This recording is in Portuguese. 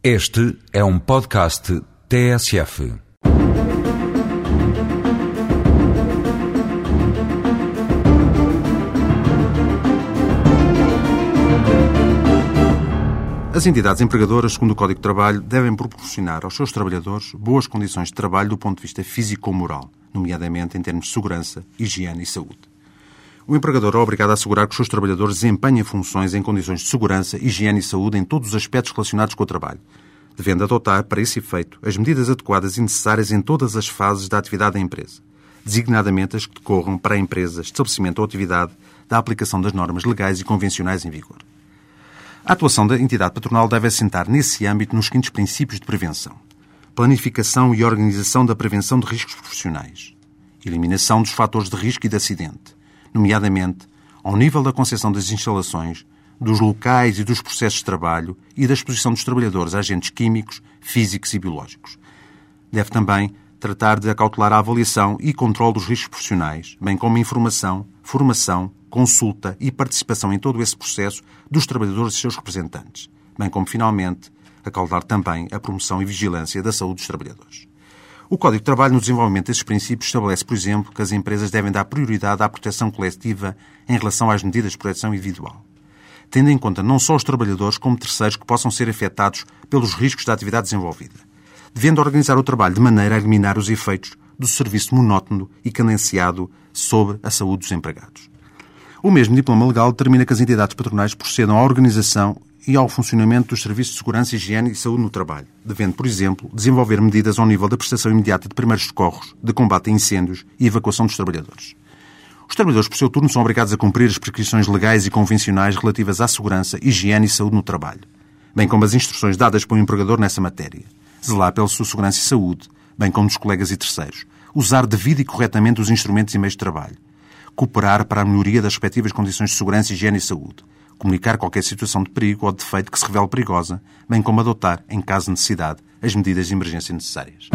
Este é um podcast TSF. As entidades empregadoras, segundo o Código de Trabalho, devem proporcionar aos seus trabalhadores boas condições de trabalho do ponto de vista físico-moral, nomeadamente em termos de segurança, higiene e saúde. O empregador é obrigado a assegurar que os seus trabalhadores desempenhem funções em condições de segurança, higiene e saúde em todos os aspectos relacionados com o trabalho, devendo adotar, para esse efeito, as medidas adequadas e necessárias em todas as fases da atividade da empresa, designadamente as que decorram para a empresa, estabelecimento ou atividade da aplicação das normas legais e convencionais em vigor. A atuação da entidade patronal deve assentar nesse âmbito nos seguintes princípios de prevenção: planificação e organização da prevenção de riscos profissionais, eliminação dos fatores de risco e de acidente, nomeadamente ao nível da concessão das instalações, dos locais e dos processos de trabalho e da exposição dos trabalhadores a agentes químicos, físicos e biológicos. Deve também tratar de acautelar a avaliação e controle dos riscos profissionais, bem como informação, formação, consulta e participação em todo esse processo dos trabalhadores e seus representantes, bem como, finalmente, acautelar também a promoção e vigilância da saúde dos trabalhadores. O Código de Trabalho, no desenvolvimento desses princípios, estabelece, por exemplo, que as empresas devem dar prioridade à proteção coletiva em relação às medidas de proteção individual, tendo em conta não só os trabalhadores, como terceiros que possam ser afetados pelos riscos da atividade desenvolvida, devendo organizar o trabalho de maneira a eliminar os efeitos do serviço monótono e cadenciado sobre a saúde dos empregados. O mesmo diploma legal determina que as entidades patronais procedam à organização e ao funcionamento dos serviços de segurança, higiene e saúde no trabalho, devendo, por exemplo, desenvolver medidas ao nível da prestação imediata de primeiros socorros, de combate a incêndios e evacuação dos trabalhadores. Os trabalhadores, por seu turno, são obrigados a cumprir as prescrições legais e convencionais relativas à segurança, higiene e saúde no trabalho, bem como as instruções dadas pelo empregador nessa matéria. Zelar pela sua segurança e saúde, bem como dos colegas e terceiros. Usar devido e corretamente os instrumentos e meios de trabalho cooperar para a melhoria das respectivas condições de segurança, higiene e saúde, comunicar qualquer situação de perigo ou de defeito que se revele perigosa, bem como adotar, em caso de necessidade, as medidas de emergência necessárias.